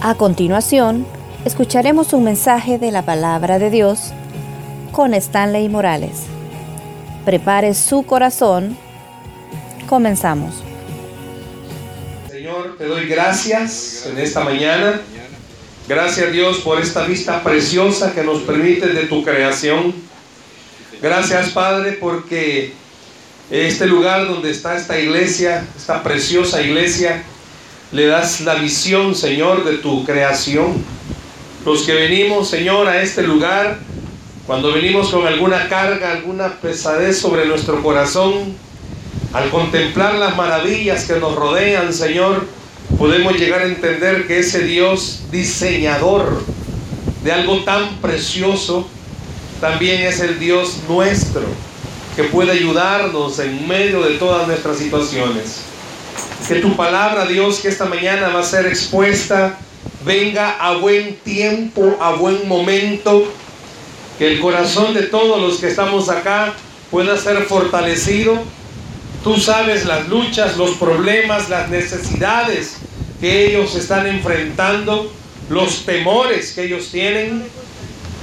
A continuación, escucharemos un mensaje de la palabra de Dios con Stanley Morales. Prepare su corazón. Comenzamos. Señor, te doy gracias en esta mañana. Gracias Dios por esta vista preciosa que nos permite de tu creación. Gracias Padre porque este lugar donde está esta iglesia, esta preciosa iglesia, le das la visión, Señor, de tu creación. Los que venimos, Señor, a este lugar, cuando venimos con alguna carga, alguna pesadez sobre nuestro corazón, al contemplar las maravillas que nos rodean, Señor, podemos llegar a entender que ese Dios diseñador de algo tan precioso, también es el Dios nuestro, que puede ayudarnos en medio de todas nuestras situaciones. Que tu palabra, Dios, que esta mañana va a ser expuesta, venga a buen tiempo, a buen momento. Que el corazón de todos los que estamos acá pueda ser fortalecido. Tú sabes las luchas, los problemas, las necesidades que ellos están enfrentando, los temores que ellos tienen.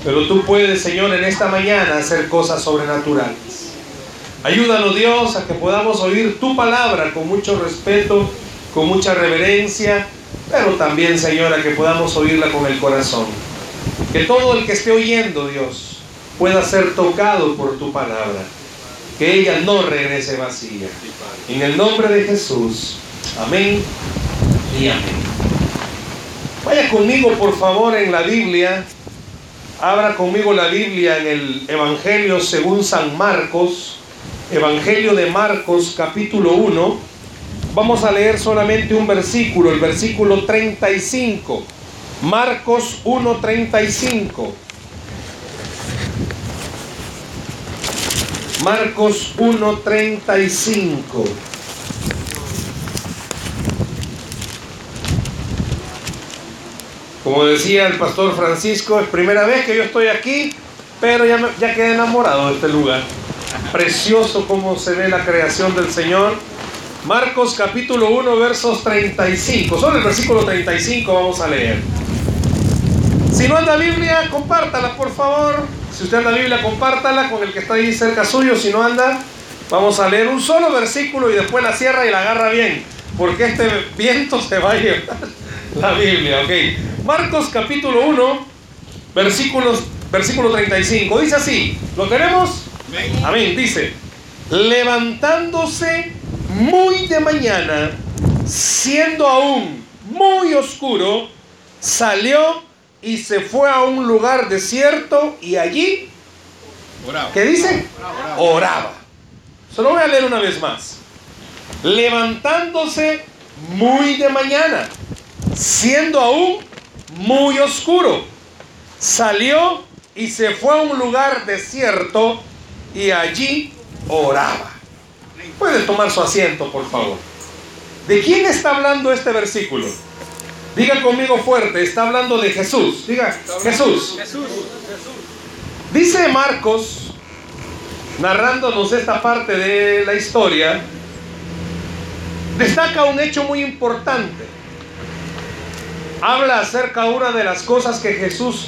Pero tú puedes, Señor, en esta mañana hacer cosas sobrenaturales. Ayúdanos Dios a que podamos oír tu palabra con mucho respeto, con mucha reverencia, pero también Señor a que podamos oírla con el corazón. Que todo el que esté oyendo Dios pueda ser tocado por tu palabra. Que ella no regrese vacía. En el nombre de Jesús. Amén y amén. Vaya conmigo por favor en la Biblia. Abra conmigo la Biblia en el Evangelio según San Marcos Evangelio de Marcos capítulo 1, vamos a leer solamente un versículo, el versículo 35. Marcos 1.35. Marcos 1.35. Como decía el pastor Francisco, es primera vez que yo estoy aquí, pero ya, ya quedé enamorado de este lugar. Precioso como se ve la creación del Señor. Marcos capítulo 1 versos 35. Solo el versículo 35 vamos a leer. Si no anda Biblia, compártala por favor. Si usted anda Biblia, compártala con el que está ahí cerca suyo. Si no anda, vamos a leer un solo versículo y después la cierra y la agarra bien. Porque este viento se va a llevar la Biblia. Ok. Marcos capítulo 1, versículos, versículo 35. Dice así. ¿Lo tenemos? Amén. Dice, levantándose muy de mañana, siendo aún muy oscuro, salió y se fue a un lugar desierto y allí, ¿qué dice? Oraba. Solo voy a leer una vez más. Levantándose muy de mañana, siendo aún muy oscuro, salió y se fue a un lugar desierto y allí oraba. Puede tomar su asiento, por favor. ¿De quién está hablando este versículo? Diga conmigo fuerte, está hablando de Jesús. Diga, Jesús. Dice Marcos, narrándonos esta parte de la historia, destaca un hecho muy importante. Habla acerca de una de las cosas que Jesús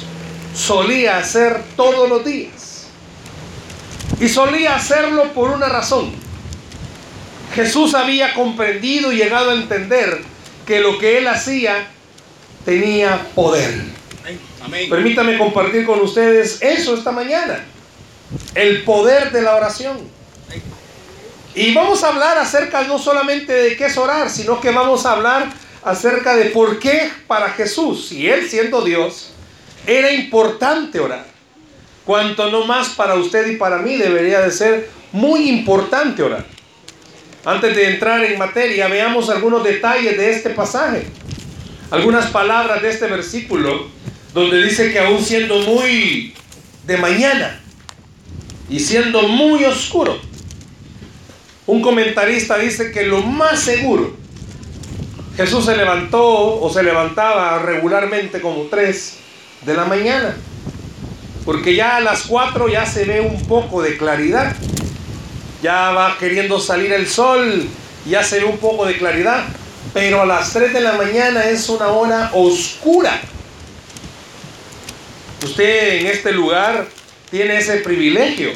solía hacer todos los días. Y solía hacerlo por una razón. Jesús había comprendido y llegado a entender que lo que él hacía tenía poder. Permítame compartir con ustedes eso esta mañana. El poder de la oración. Y vamos a hablar acerca no solamente de qué es orar, sino que vamos a hablar acerca de por qué para Jesús, y él siendo Dios, era importante orar cuanto no más para usted y para mí debería de ser muy importante orar. Antes de entrar en materia, veamos algunos detalles de este pasaje. Algunas palabras de este versículo, donde dice que aún siendo muy de mañana y siendo muy oscuro, un comentarista dice que lo más seguro, Jesús se levantó o se levantaba regularmente como tres de la mañana porque ya a las 4 ya se ve un poco de claridad. Ya va queriendo salir el sol, ya se ve un poco de claridad. Pero a las 3 de la mañana es una hora oscura. Usted en este lugar tiene ese privilegio.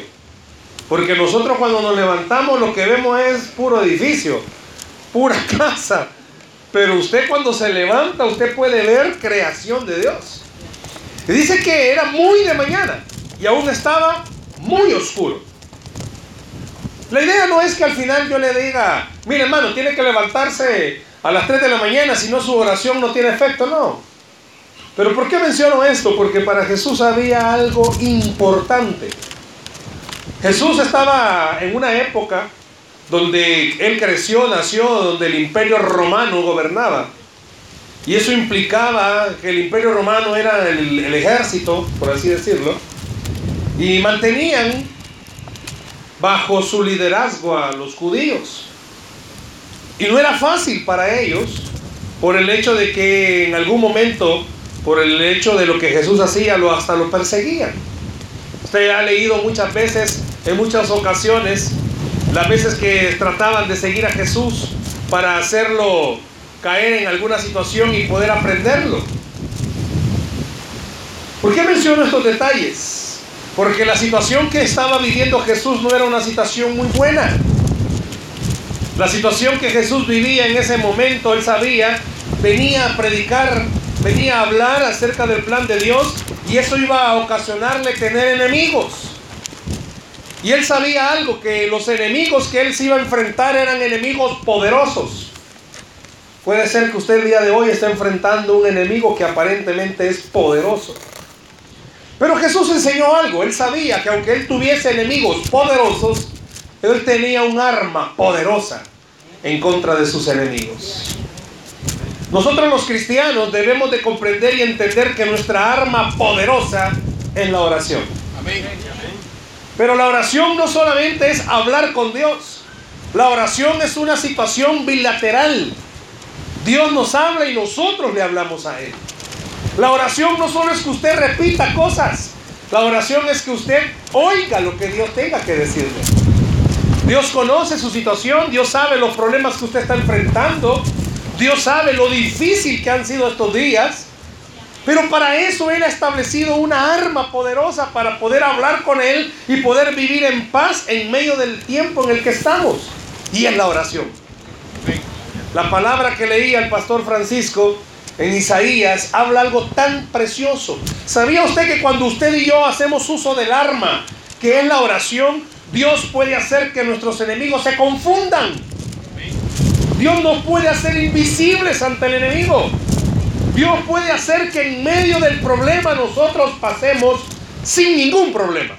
Porque nosotros cuando nos levantamos lo que vemos es puro edificio, pura casa. Pero usted cuando se levanta, usted puede ver creación de Dios. Dice que era muy de mañana y aún estaba muy oscuro. La idea no es que al final yo le diga, mire hermano, tiene que levantarse a las 3 de la mañana, si no su oración no tiene efecto, no. Pero ¿por qué menciono esto? Porque para Jesús había algo importante. Jesús estaba en una época donde él creció, nació, donde el imperio romano gobernaba. Y eso implicaba que el imperio romano era el, ejército, por así decirlo, y mantenían bajo su liderazgo a los judíos. Y no era fácil para ellos por el hecho de que en algún momento, por el hecho de lo que Jesús hacía, lo, hasta lo perseguían. Usted ha leído muchas veces, en muchas ocasiones, las veces que trataban de seguir a Jesús para hacerlo caer en alguna situación y poder aprenderlo. ¿Por qué menciono estos detalles? Porque la situación que estaba viviendo Jesús no era una situación muy buena. La situación que Jesús vivía en ese momento, él sabía, venía a predicar, venía a hablar acerca del plan de Dios y eso iba a ocasionarle tener enemigos. Y él sabía algo, que los enemigos que él se iba a enfrentar eran enemigos poderosos. Puede ser que usted el día de hoy esté enfrentando un enemigo que aparentemente es poderoso. Pero Jesús enseñó algo. Él sabía que aunque él tuviese enemigos poderosos, él tenía un arma poderosa en contra de sus enemigos. Nosotros los cristianos debemos de comprender y entender que nuestra arma poderosa es la oración. Pero la oración no solamente es hablar con Dios. La oración es una situación bilateral. Dios nos habla y nosotros le hablamos a Él. La oración no solo es que usted repita cosas. La oración es que usted oiga lo que Dios tenga que decirle. Dios conoce su situación, Dios sabe los problemas que usted está enfrentando, Dios sabe lo difícil que han sido estos días, pero para eso Él ha establecido una arma poderosa para poder hablar con Él y poder vivir en paz en medio del tiempo en el que estamos, y en la oración. La palabra que leía el pastor Francisco en Isaías habla algo tan precioso. ¿Sabía usted que cuando usted y yo hacemos uso del arma, que es la oración, Dios puede hacer que nuestros enemigos se confundan? Dios nos puede hacer invisibles ante el enemigo. Dios puede hacer que en medio del problema nosotros pasemos sin ningún problema.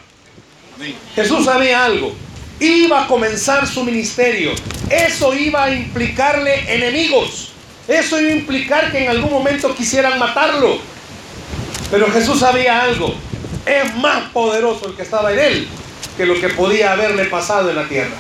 Jesús sabía algo. Iba a comenzar su ministerio. Eso iba a implicarle enemigos. Eso iba a implicar que en algún momento quisieran matarlo. Pero Jesús sabía algo. Es más poderoso el que estaba en él que lo que podía haberle pasado en la tierra.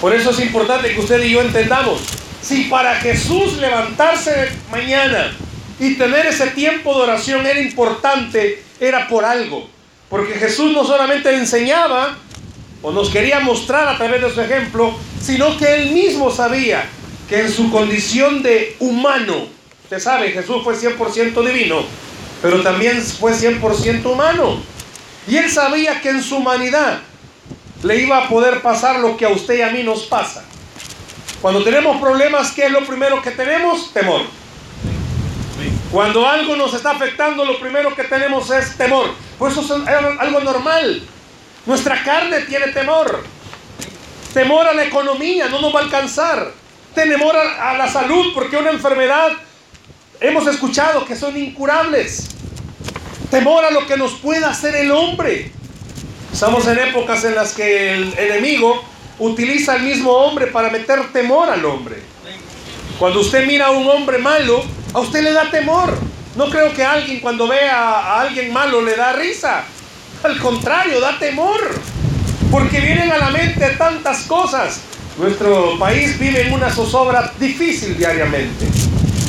Por eso es importante que usted y yo entendamos. Si para Jesús levantarse mañana y tener ese tiempo de oración era importante, era por algo. Porque Jesús no solamente enseñaba o nos quería mostrar a través de su ejemplo, sino que él mismo sabía que en su condición de humano, usted sabe, Jesús fue 100% divino, pero también fue 100% humano. Y él sabía que en su humanidad le iba a poder pasar lo que a usted y a mí nos pasa. Cuando tenemos problemas, ¿qué es lo primero que tenemos? Temor. Cuando algo nos está afectando, lo primero que tenemos es temor. Por eso es algo normal. Nuestra carne tiene temor. Temor a la economía, no nos va a alcanzar. Temor a, la salud, porque una enfermedad hemos escuchado que son incurables. Temor a lo que nos pueda hacer el hombre. Estamos en épocas en las que el enemigo utiliza al mismo hombre para meter temor al hombre. Cuando usted mira a un hombre malo, a usted le da temor. No creo que alguien cuando vea a alguien malo le da risa. Al contrario, da temor. Porque vienen a la mente tantas cosas. Nuestro país vive en una zozobra difícil diariamente.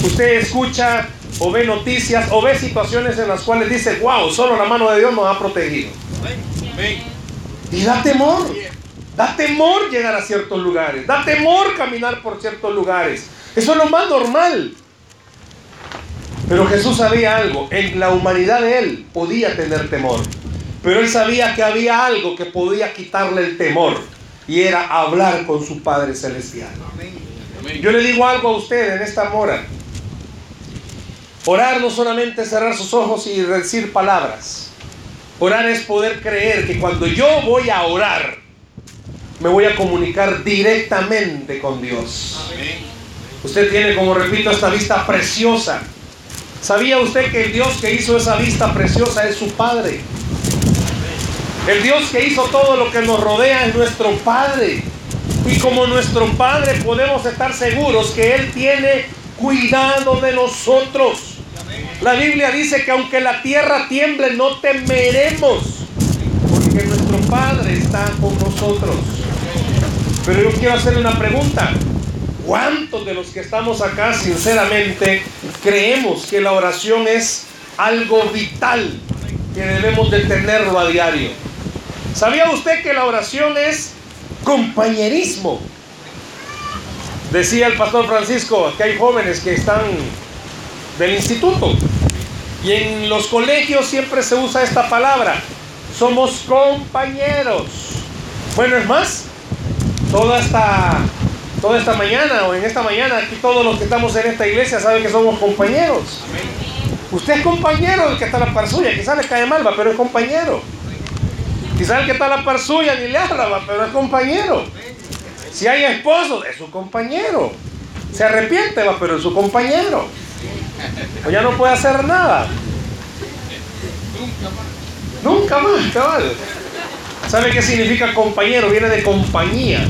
Usted escucha o ve noticias o ve situaciones en las cuales dice, wow, solo la mano de Dios nos ha protegido. Y da temor. Da temor llegar a ciertos lugares. Da temor caminar por ciertos lugares. Eso es lo más normal. Pero Jesús sabía algo. En la humanidad de él podía tener temor. Pero él sabía que había algo que podía quitarle el temor. Y era hablar con su Padre Celestial. Yo le digo algo a usted en esta mora. Orar no solamente es cerrar sus ojos y decir palabras. Orar es poder creer que cuando yo voy a orar, me voy a comunicar directamente con Dios. Usted tiene, como repito, esta vista preciosa. ¿Sabía usted que el Dios que hizo esa vista preciosa es su Padre? El Dios que hizo todo lo que nos rodea es nuestro Padre. Y como nuestro Padre podemos estar seguros que Él tiene cuidado de nosotros. La Biblia dice que aunque la tierra tiemble, no temeremos, porque nuestro Padre está con nosotros. Pero yo quiero hacerle una pregunta. ¿Cuántos de los que estamos acá sinceramente creemos que la oración es algo vital que debemos de tenerlo a diario? ¿Sabía usted que la oración es compañerismo? Decía el pastor Francisco que hay jóvenes que están del instituto. Y en los colegios siempre se usa esta palabra. Somos compañeros. Bueno, es más, toda esta, toda esta mañana o en esta mañana, aquí todos los que estamos en esta iglesia saben que somos compañeros. Usted es compañero del que está a la par suya. Quizás le cae mal, pero es compañero. Quizás el que está la par suya ni le habla, pero es compañero. Si hay esposo, es su compañero. Se arrepiente, va, pero es su compañero. O ya no puede hacer nada. Nunca más. Nunca más, cabal. ¿Sabe qué significa compañero? Viene de compañía.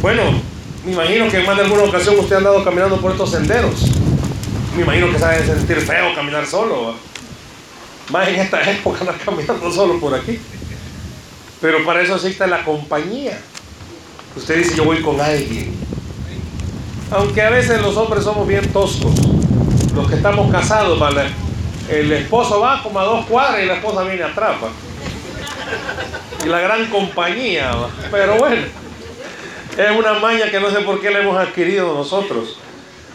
Bueno, me imagino que en más de alguna ocasión usted ha andado caminando por estos senderos. Me imagino que sabe sentir feo caminar solo. Más en esta época andar caminando solo por aquí. Pero para eso existe la compañía. Usted dice, yo voy con alguien. Aunque a veces los hombres somos bien toscos. Los que estamos casados, el esposo va como a dos cuadras y la esposa viene atrás. Y la gran compañía. Pero bueno, es una maña que no sé por qué la hemos adquirido nosotros.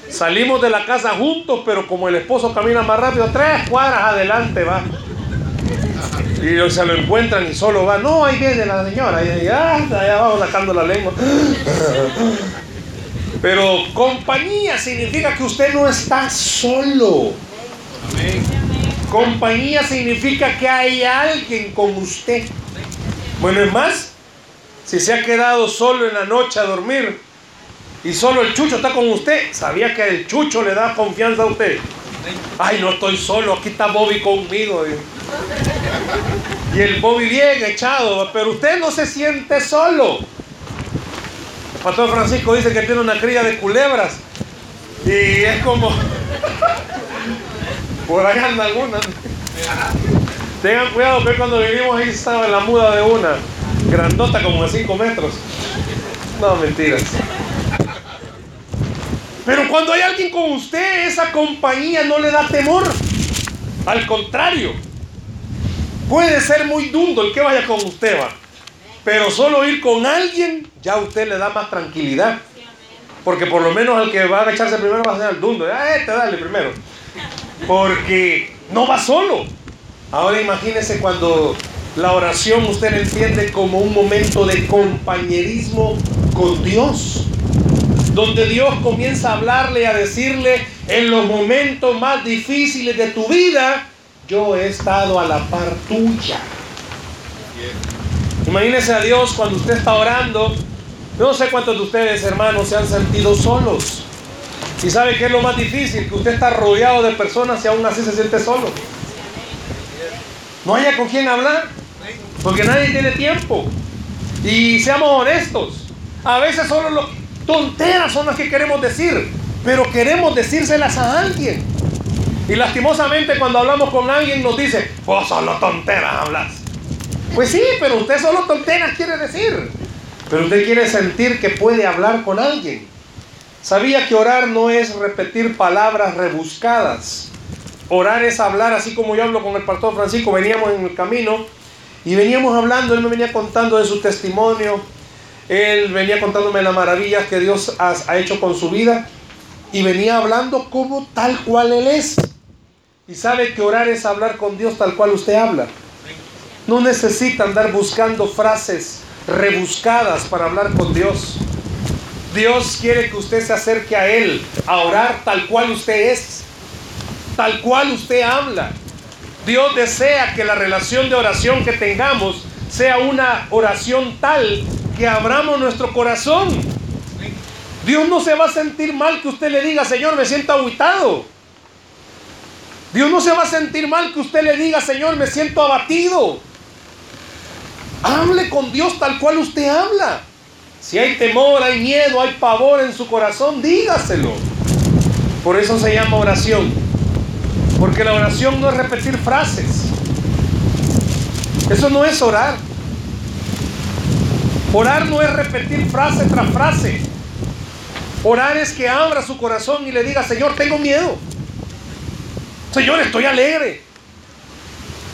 Salimos de la casa juntos, pero como el esposo camina más rápido, tres cuadras adelante va. Y se lo encuentran y solo va. No, ahí viene la señora. Y ya, allá vamos sacando la lengua. Pero compañía significa que usted no está solo. Compañía significa que hay alguien con usted. Bueno, es más, si se ha quedado solo en la noche a dormir y solo el chucho está con usted, sabía que el chucho le da confianza a usted. Ay, no estoy solo, aquí está Bobby conmigo. Y el Bobby bien echado, pero usted no se siente solo. El pastor Francisco dice que tiene una cría de culebras. Y es como... Por ahí anda alguna. Tengan cuidado que cuando vivimos ahí estaba en la muda de una. Grandota como de 5 metros. No, mentiras. Pero cuando hay alguien con usted, esa compañía no le da temor. Al contrario, puede ser muy dundo el que vaya con usted, va. Pero solo ir con alguien, ya a usted le da más tranquilidad. Porque por lo menos el que va a echarse primero va a ser el dundo. Ah, este dale primero. Porque no va solo. Ahora imagínese cuando la oración usted la entiende como un momento de compañerismo con Dios. Donde Dios comienza a hablarle, a decirle, en los momentos más difíciles de tu vida, yo he estado a la par tuya. Imagínese a Dios cuando usted está orando. no sé cuántos de ustedes, hermanos, se han sentido solos. Y sabe que es lo más difícil, que usted está rodeado de personas y aún así se siente solo. No haya con quién hablar, porque nadie tiene tiempo. Y seamos honestos, a veces solo lo, tonteras son las que queremos decir, pero queremos decírselas a alguien. Y lastimosamente cuando hablamos con alguien nos dice, vos solo tonteras hablas. Pues sí, pero usted solo tonteras quiere decir. Pero usted quiere sentir que puede hablar con alguien. Sabía que orar no es repetir palabras rebuscadas. Orar es hablar así como yo hablo con el pastor Francisco. Veníamos en el camino y veníamos hablando, él me venía contando de su testimonio. Él venía contándome las maravillas que Dios ha, hecho con su vida y venía hablando como tal cual Él es. Y sabe que orar es hablar con Dios tal cual usted habla. No necesita andar buscando frases rebuscadas para hablar con Dios. Dios quiere que usted se acerque a Él a orar tal cual usted es, tal cual usted habla. Dios desea que la relación de oración que tengamos sea una oración tal que abramos nuestro corazón. Dios no se va a sentir mal que usted le diga, Señor, me siento aguitado. Dios no se va a sentir mal que usted le diga, Señor, me siento abatido. Hable con Dios tal cual usted habla. Si hay temor, hay miedo, hay pavor en su corazón, dígaselo. Por eso se llama oración. Porque la oración no es repetir frases. Eso no es orar. Orar no es repetir frase tras frase. Orar es que abra su corazón y le diga, Señor, tengo miedo. Señor, estoy alegre.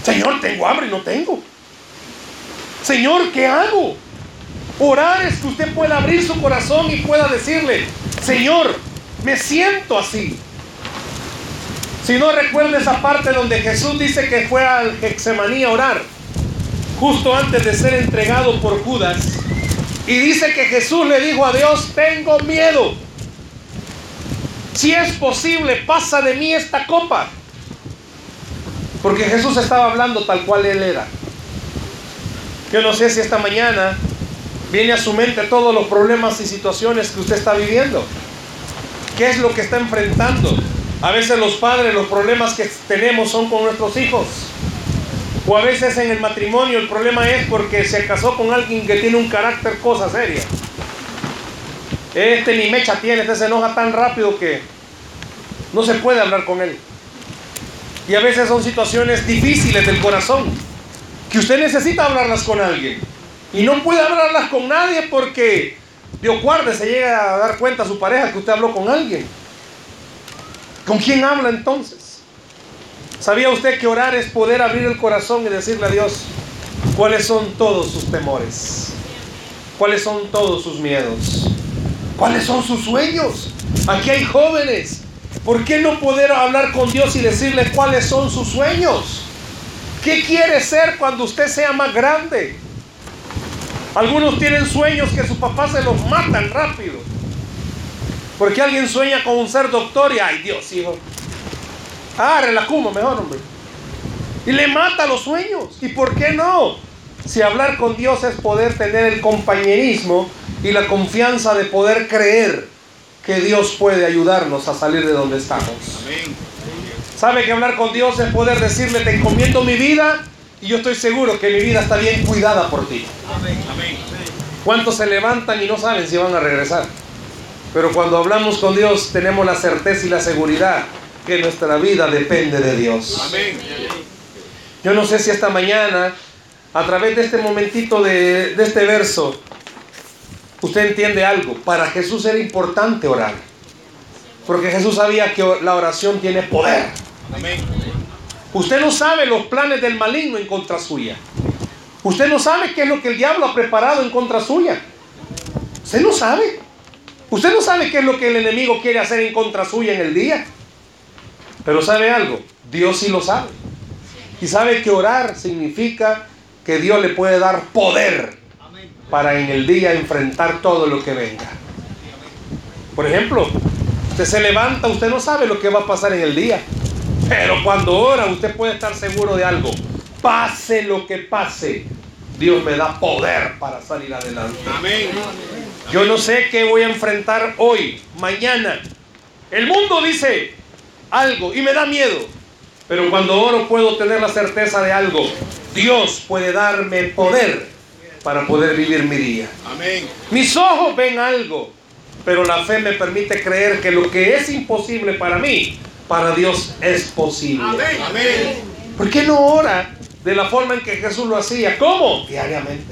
Señor, tengo hambre y no tengo. Señor, ¿qué hago? Orar es que usted pueda abrir su corazón y pueda decirle, Señor, me siento así. Si no recuerda esa parte donde Jesús dice que fue al Hexemaní a orar, justo antes de ser entregado por Judas, y dice que Jesús le dijo a Dios, tengo miedo. Si es posible, pasa de mí esta copa. Porque Jesús estaba hablando tal cual Él era. Yo no sé si esta mañana viene a su mente todos los problemas y situaciones que usted está viviendo. ¿Qué es lo que está enfrentando? A veces los padres, los problemas que tenemos son con nuestros hijos. O a veces en el matrimonio el problema es porque se casó con alguien que tiene un carácter cosa seria. Este ni mecha tiene, este se enoja tan rápido que no se puede hablar con él. Y a veces son situaciones difíciles del corazón que usted necesita hablarlas con alguien. Y no puede hablarlas con nadie porque Dios guarde, se llega a dar cuenta a su pareja que usted habló con alguien. ¿Con quién habla entonces? ¿Sabía usted que orar es poder abrir el corazón y decirle a Dios cuáles son todos sus temores? ¿Cuáles son todos sus miedos? ¿Cuáles son sus sueños? Aquí hay jóvenes. ¿Por qué no poder hablar con Dios y decirle cuáles son sus sueños? ¿Qué quiere ser cuando usted sea más grande? Algunos tienen sueños que sus papás se los matan rápido. Porque alguien sueña con un ser doctor y, ay Dios, hijo. Ah, relacumo mejor, hombre. Y le mata los sueños. ¿Y por qué no? Si hablar con Dios es poder tener el compañerismo y la confianza de poder creer que Dios puede ayudarnos a salir de donde estamos. ¿Sabe que hablar con Dios es poder decirle, te encomiendo mi vida y yo estoy seguro que mi vida está bien cuidada por ti? ¿Cuántos se levantan y no saben si van a regresar? Pero cuando hablamos con Dios tenemos la certeza y la seguridad que nuestra vida depende de Dios. Yo no sé si esta mañana, a través de este momentito de, de este verso, usted entiende algo. Para Jesús era importante orar. Porque Jesús sabía que la oración tiene poder. Usted no sabe los planes del maligno en contra suya. Usted no sabe qué es lo que el diablo ha preparado en contra suya. Usted no sabe. Usted no sabe qué es lo que el enemigo quiere hacer en contra suya en el día. Pero sabe algo, Dios sí lo sabe. Y sabe que orar significa que Dios le puede dar poder para en el día enfrentar todo lo que venga. Por ejemplo, usted se levanta, usted no sabe lo que va a pasar en el día. Pero cuando ora, usted puede estar seguro de algo. Pase lo que pase, Dios me da poder para salir adelante. Yo no sé qué voy a enfrentar hoy, mañana. El mundo dice algo y me da miedo. Pero cuando oro puedo tener la certeza de algo. Dios puede darme poder para poder vivir mi día. Mis ojos ven algo, pero la fe me permite creer que lo que es imposible para mí, para Dios es posible. ¿Por qué no ora de la forma en que Jesús lo hacía? ¿Cómo? Diariamente.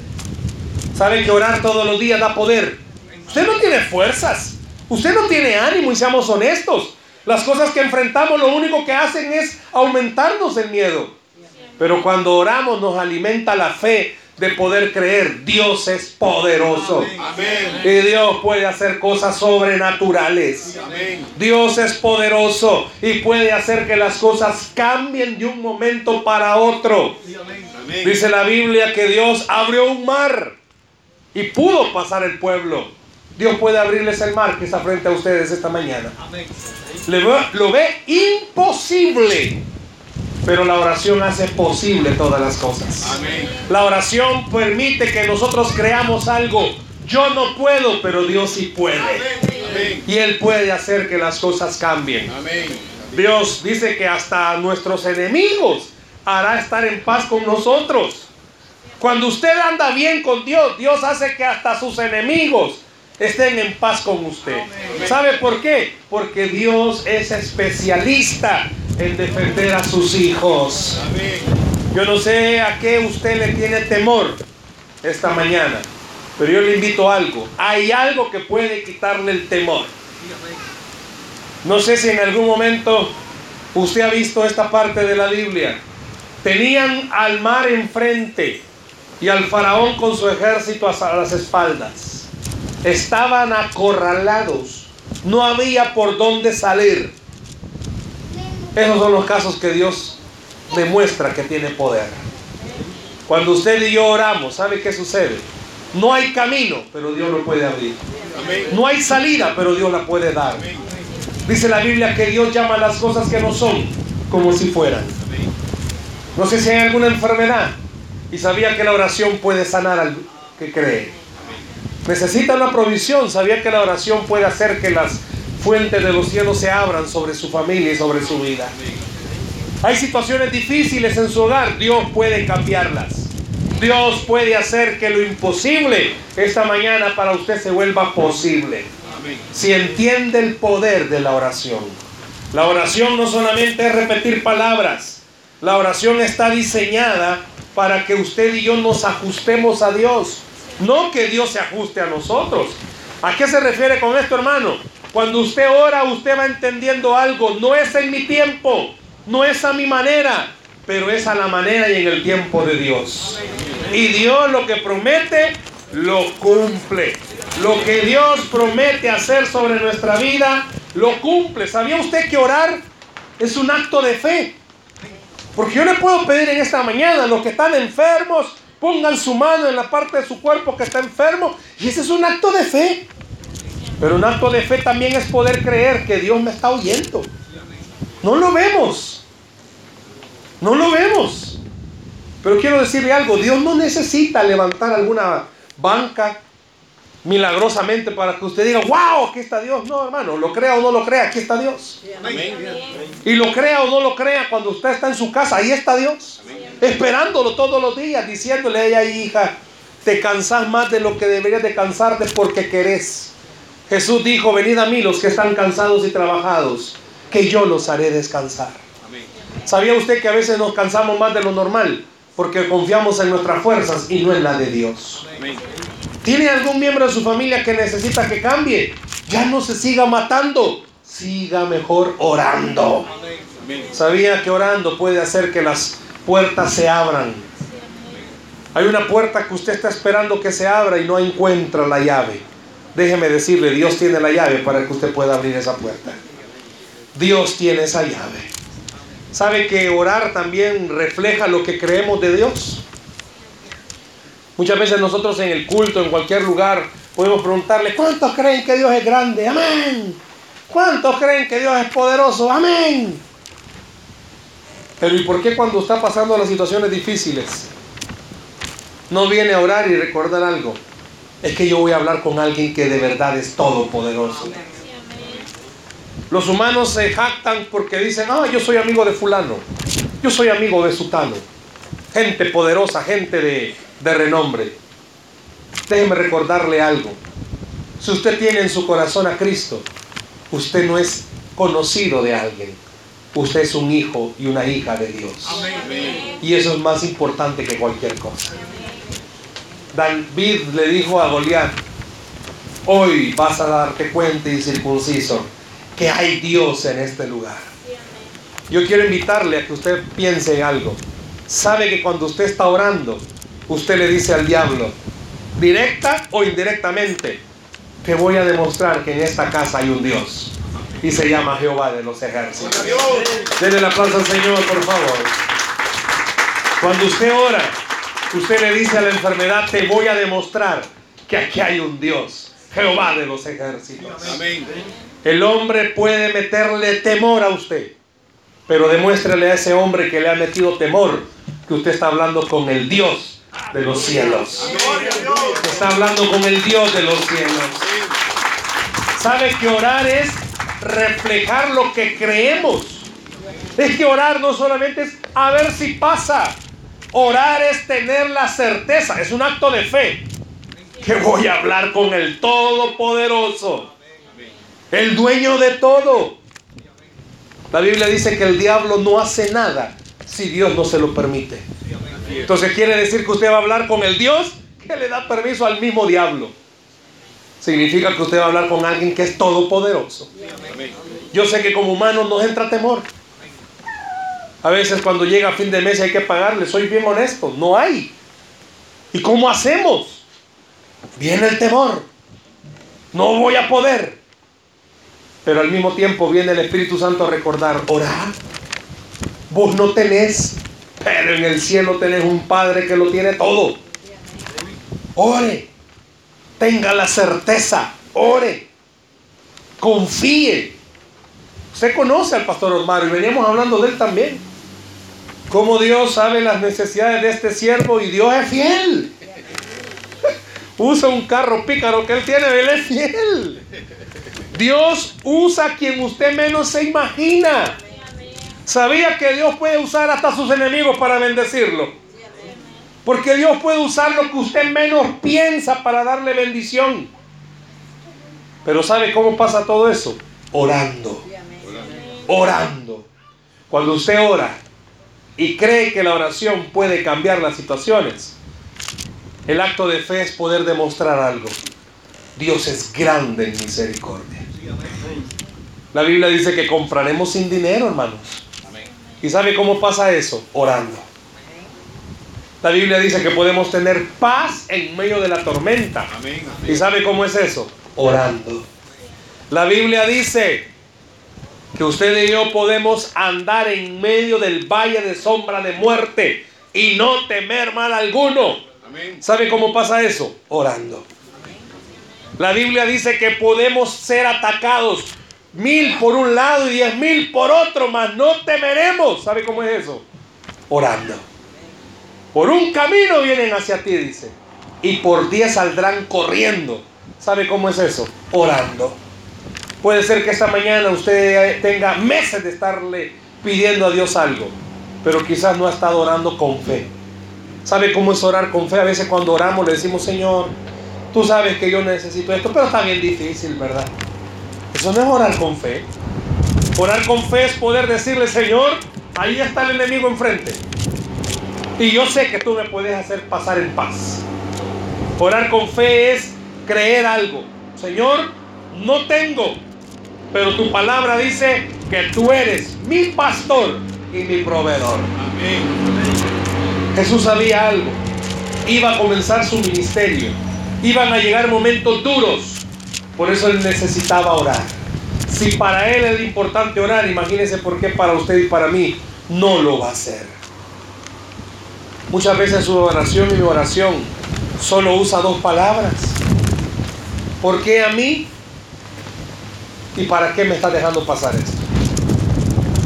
¿Saben que orar todos los días da poder? Usted no tiene fuerzas. Usted no tiene ánimo y seamos honestos. Las cosas que enfrentamos lo único que hacen es aumentarnos el miedo. Pero cuando oramos nos alimenta la fe de poder creer. Dios es poderoso. Y Dios puede hacer cosas sobrenaturales. Dios es poderoso y puede hacer que las cosas cambien de un momento para otro. Dice la Biblia que Dios abrió un mar y pudo pasar el pueblo. Dios puede abrirles el mar que está frente a ustedes esta mañana. lo ve imposible. Pero la oración hace posible todas las cosas. La oración permite que nosotros creamos algo. Yo no puedo, pero Dios sí puede. Y Él puede hacer que las cosas cambien. Dios dice que hasta nuestros enemigos hará estar en paz con nosotros. Cuando usted anda bien con Dios, Dios hace que hasta sus enemigos estén en paz con usted. ¿Sabe por qué? Porque Dios es especialista en defender a sus hijos. Yo no sé a qué usted le tiene temor esta mañana, pero yo le invito a algo. Hay algo que puede quitarle el temor. No sé si en algún momento usted ha visto esta parte de la Biblia. Tenían al mar enfrente y al faraón con su ejército a las espaldas. Estaban acorralados. No había por dónde salir. Esos son los casos que Dios demuestra que tiene poder. Cuando usted y yo oramos, ¿sabe qué sucede? No hay camino, pero Dios lo puede abrir. No hay salida, pero Dios la puede dar. Dice la Biblia que Dios llama las cosas que no son como si fueran. No sé si hay alguna enfermedad y sabía que la oración puede sanar al que cree. Necesita una provisión, sabía que la oración puede hacer que las fuentes de los cielos se abran sobre su familia y sobre su vida. Hay situaciones difíciles en su hogar, Dios puede cambiarlas. Dios puede hacer que lo imposible esta mañana para usted se vuelva posible. Si entiende el poder de la oración. La oración no solamente es repetir palabras, la oración está diseñada para que usted y yo nos ajustemos a Dios, no que Dios se ajuste a nosotros. ¿A qué se refiere con esto, hermano? Cuando usted ora, usted va entendiendo algo. No es en mi tiempo, no es a mi manera, pero es a la manera y en el tiempo de Dios. Y Dios lo que promete, lo cumple. Lo que Dios promete hacer sobre nuestra vida, lo cumple. ¿Sabía usted que orar es un acto de fe? Porque yo le puedo pedir en esta mañana a los que están enfermos, pongan su mano en la parte de su cuerpo que está enfermo. Y ese es un acto de fe. Pero un acto de fe también es poder creer que Dios me está oyendo. No lo vemos. No lo vemos. Pero quiero decirle algo, Dios no necesita levantar alguna banca milagrosamente para que usted diga, wow, aquí está Dios. No, hermano, lo crea o no lo crea, aquí está Dios. Y lo crea o no lo crea, cuando usted está en su casa, ahí está Dios. Esperándolo todos los días, diciéndole a ella, hija, te cansas más de lo que deberías de cansarte porque querés. Jesús dijo, venid a mí los que están cansados y trabajados, que yo los haré descansar. ¿Sabía usted que a veces nos cansamos más de lo normal? Porque confiamos en nuestras fuerzas y no en la de Dios. ¿Tiene algún miembro de su familia que necesita que cambie? Ya no se siga matando, siga mejor orando. ¿Sabía que orando puede hacer que las puertas se abran? Hay una puerta que usted está esperando que se abra y no encuentra la llave. Déjeme decirle, Dios tiene la llave para que usted pueda abrir esa puerta. Dios tiene esa llave. ¿Sabe que orar también refleja lo que creemos de Dios? Muchas veces nosotros en el culto, en cualquier lugar, podemos preguntarle, ¿cuántos creen que Dios es grande? Amén. ¿Cuántos creen que Dios es poderoso? Amén. Pero ¿y por qué cuando está pasando las situaciones difíciles no viene a orar y recordar algo? es que yo voy a hablar con alguien que de verdad es todopoderoso. Los humanos se jactan porque dicen, ah, yo soy amigo de fulano, yo soy amigo de sutano, gente poderosa, gente de, de renombre. Déjeme recordarle algo. Si usted tiene en su corazón a Cristo, usted no es conocido de alguien. Usted es un hijo y una hija de Dios. Y eso es más importante que cualquier cosa. David le dijo a Goliat, hoy vas a darte cuenta y circunciso que hay Dios en este lugar. Yo quiero invitarle a que usted piense en algo. Sabe que cuando usted está orando, usted le dice al diablo, directa o indirectamente, te voy a demostrar que en esta casa hay un Dios. Y se llama Jehová de los ejércitos. Denle el aplauso al Señor, por favor. Cuando usted ora, usted le dice a la enfermedad, te voy a demostrar que aquí hay un Dios. Jehová de los ejércitos. El hombre puede meterle temor a usted. Pero demuéstrele a ese hombre que le ha metido temor que usted está hablando con el Dios de los cielos. Está hablando con el Dios de los cielos. ¿Sabe que orar es reflejar lo que creemos? Es que orar no solamente es a ver si pasa. Orar es tener la certeza, es un acto de fe. Que voy a hablar con el Todopoderoso, el dueño de todo. La Biblia dice que el diablo no hace nada si Dios no se lo permite. Entonces quiere decir que usted va a hablar con el Dios que le da permiso al mismo diablo. Significa que usted va a hablar con alguien que es todopoderoso. Yo sé que como humanos nos entra temor. A veces cuando llega fin de mes hay que pagarle, soy bien honesto, no hay. ¿Y cómo hacemos? Viene el temor. No voy a poder. Pero al mismo tiempo viene el Espíritu Santo a recordar, orar. Vos no tenés, pero en el cielo tenés un Padre que lo tiene todo. Ore. Tenga la certeza. Ore. Confíe. Usted conoce al pastor Osmar y veníamos hablando de él también. Cómo Dios sabe las necesidades de este siervo y Dios es fiel. Usa un carro pícaro que él tiene, él es fiel. Dios usa a quien usted menos se imagina. ¿Sabía que Dios puede usar hasta sus enemigos para bendecirlo? Porque Dios puede usar lo que usted menos piensa para darle bendición. Pero ¿sabe cómo pasa todo eso? Orando. Orando. Cuando usted ora y cree que la oración puede cambiar las situaciones, el acto de fe es poder demostrar algo. Dios es grande en misericordia. La Biblia dice que compraremos sin dinero, hermanos. ¿Y sabe cómo pasa eso? Orando. La Biblia dice que podemos tener paz en medio de la tormenta. ¿Y sabe cómo es eso? Orando. La Biblia dice que usted y yo podemos andar en medio del valle de sombra de muerte y no temer mal alguno. ¿Sabe cómo pasa eso? Orando. La Biblia dice que podemos ser atacados mil por un lado y diez mil por otro, mas no temeremos. ¿Sabe cómo es eso? Orando. Por un camino vienen hacia ti, dice. Y por diez saldrán corriendo. ¿Sabe cómo es eso? Orando. Puede ser que esta mañana usted tenga meses de estarle pidiendo a Dios algo, pero quizás no ha estado orando con fe. ¿Sabe cómo es orar con fe? A veces cuando oramos le decimos, Señor, tú sabes que yo necesito esto, pero está bien difícil, ¿verdad? Eso no es orar con fe. Orar con fe es poder decirle, Señor, ahí está el enemigo enfrente. Y yo sé que tú me puedes hacer pasar en paz. Orar con fe es creer algo. Señor, no tengo, pero tu palabra dice que tú eres mi pastor y mi proveedor. Jesús sabía algo. Iba a comenzar su ministerio. Iban a llegar momentos duros. Por eso él necesitaba orar. Si para él es importante orar, imagínese por qué para usted y para mí no lo va a hacer. Muchas veces su oración y mi oración solo usa dos palabras. ¿Por qué a mí? ¿Y para qué me está dejando pasar esto?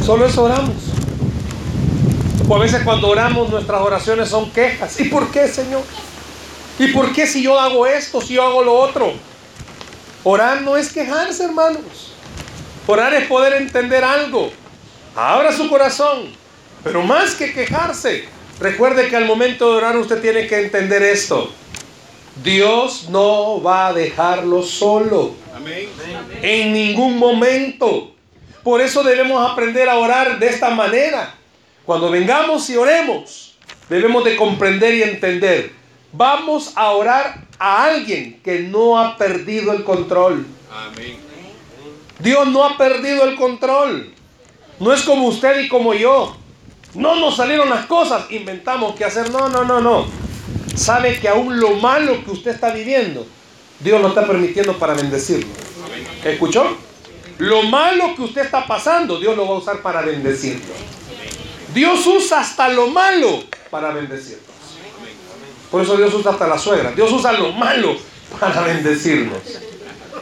Solo eso oramos. O a veces cuando oramos nuestras oraciones son quejas. ¿Y por qué, Señor? ¿Y por qué si yo hago esto, si yo hago lo otro? Orar no es quejarse, hermanos. Orar es poder entender algo. Abra su corazón. Pero más que quejarse, recuerde que al momento de orar usted tiene que entender esto. Dios no va a dejarlo solo. En ningún momento. Por eso debemos aprender a orar de esta manera. Cuando vengamos y oremos, debemos de comprender y entender. Vamos a orar a alguien que no ha perdido el control. Dios no ha perdido el control. No es como usted y como yo. No nos salieron las cosas, inventamos qué hacer. No, no, no, no. sabe que aún lo malo que usted está viviendo, Dios lo está permitiendo para bendecirlo. ¿Escuchó? Lo malo que usted está pasando, Dios lo va a usar para bendecirlo. Dios usa hasta lo malo para bendecirnos. Por eso Dios usa hasta la suegra. Dios usa lo malo para bendecirnos.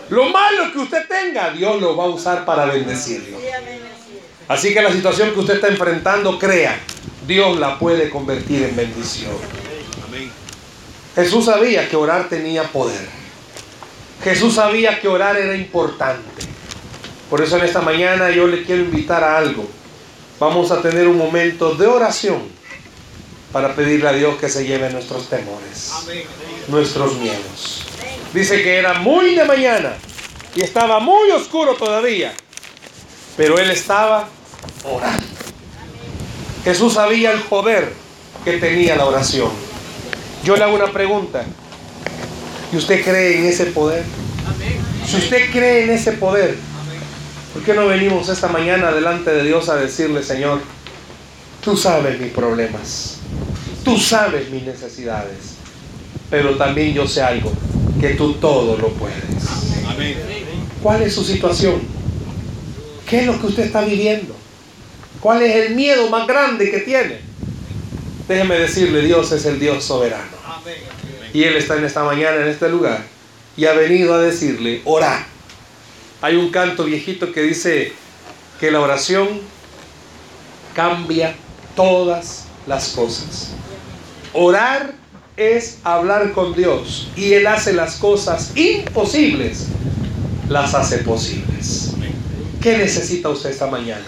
Lo malo que usted tenga, Dios lo va a usar para bendecirlo. Así que la situación que usted está enfrentando, crea, Dios la puede convertir en bendición. Jesús sabía que orar tenía poder. Jesús sabía que orar era importante. Por eso en esta mañana yo le quiero invitar a algo. Vamos a tener un momento de oración para pedirle a Dios que se lleve nuestros temores, nuestros miedos. Dice que era muy de mañana y estaba muy oscuro todavía, pero él estaba orando. Jesús sabía el poder que tenía la oración. Yo le hago una pregunta. ¿Y usted cree en ese poder? Si usted cree en ese poder, ¿por qué no venimos esta mañana delante de Dios a decirle, Señor, tú sabes mis problemas, tú sabes mis necesidades, pero también yo sé algo, que tú todo lo puedes. ¿Cuál es su situación? ¿Qué es lo que usted está viviendo? ¿Cuál es el miedo más grande que tiene? Déjeme decirle, Dios es el Dios soberano. Y Él está en esta mañana, en este lugar, y ha venido a decirle, ora. Hay un canto viejito que dice que la oración cambia todas las cosas. Orar es hablar con Dios y Él hace las cosas imposibles, las hace posibles. ¿Qué necesita usted esta mañana?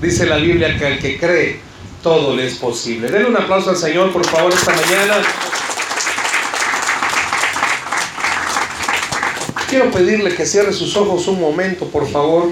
Dice la Biblia que al que cree, todo le es posible. Denle un aplauso al Señor, por favor, esta mañana. Quiero pedirle que cierre sus ojos un momento, por favor.